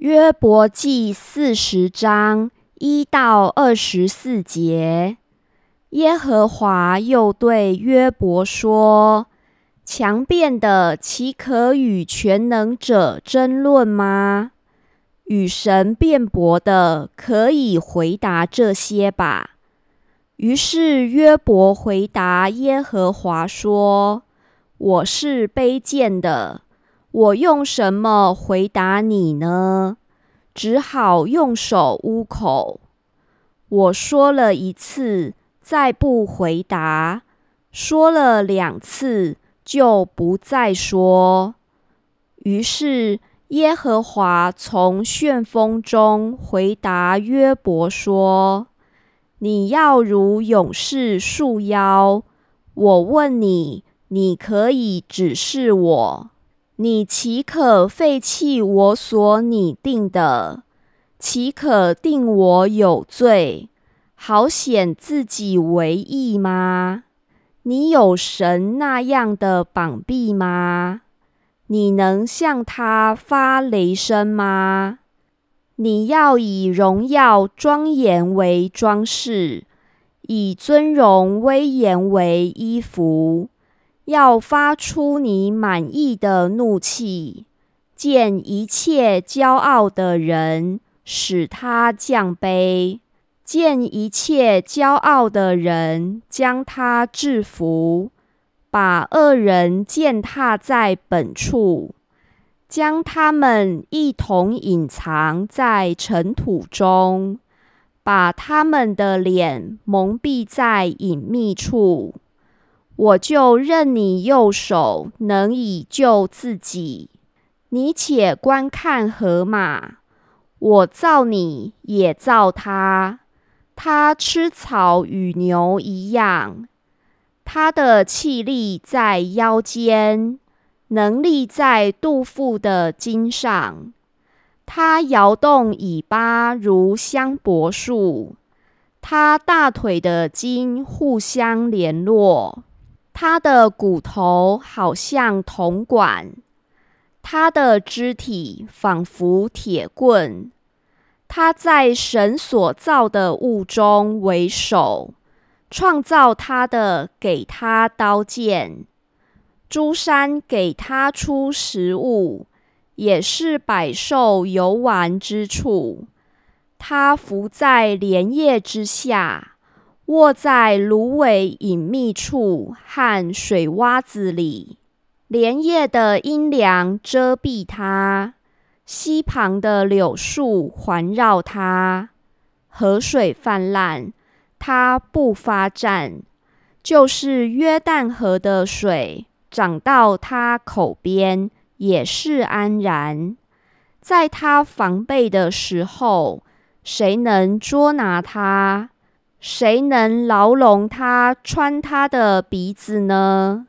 约伯记四十章一到二十四节，耶和华又对约伯说：“强辩的岂可与全能者争论吗？与神辩驳的可以回答这些吧。”于是约伯回答耶和华说：“我是卑贱的。”我用什么回答你呢？只好用手捂口。我说了一次，再不回答；说了两次，就不再说。于是耶和华从旋风中回答约伯说：“你要如勇士束腰。我问你，你可以指示我。”你岂可废弃我所拟定的？岂可定我有罪，好显自己为义吗？你有神那样的膀臂吗？你能向他发雷声吗？你要以荣耀庄严为装饰，以尊荣威严为衣服。要发出你满意的怒气，见一切骄傲的人，使他降卑；见一切骄傲的人，将他制服；把恶人践踏在本处，将他们一同隐藏在尘土中，把他们的脸蒙蔽在隐秘处。我就任你右手能以救自己，你且观看河马，我造你也造它，它吃草与牛一样，它的气力在腰间，能力在肚腹的筋上，它摇动尾巴如香柏树，它大腿的筋互相联络。他的骨头好像铜管，他的肢体仿佛铁棍。他在神所造的物中为首，创造他的给他刀剑，诸山给他出食物，也是百兽游玩之处。他伏在莲叶之下。卧在芦苇隐秘处和水洼子里，莲叶的阴凉遮蔽它，溪旁的柳树环绕它，河水泛滥，它不发战。就是约旦河的水涨到它口边，也是安然。在它防备的时候，谁能捉拿它？谁能牢笼他穿他的鼻子呢？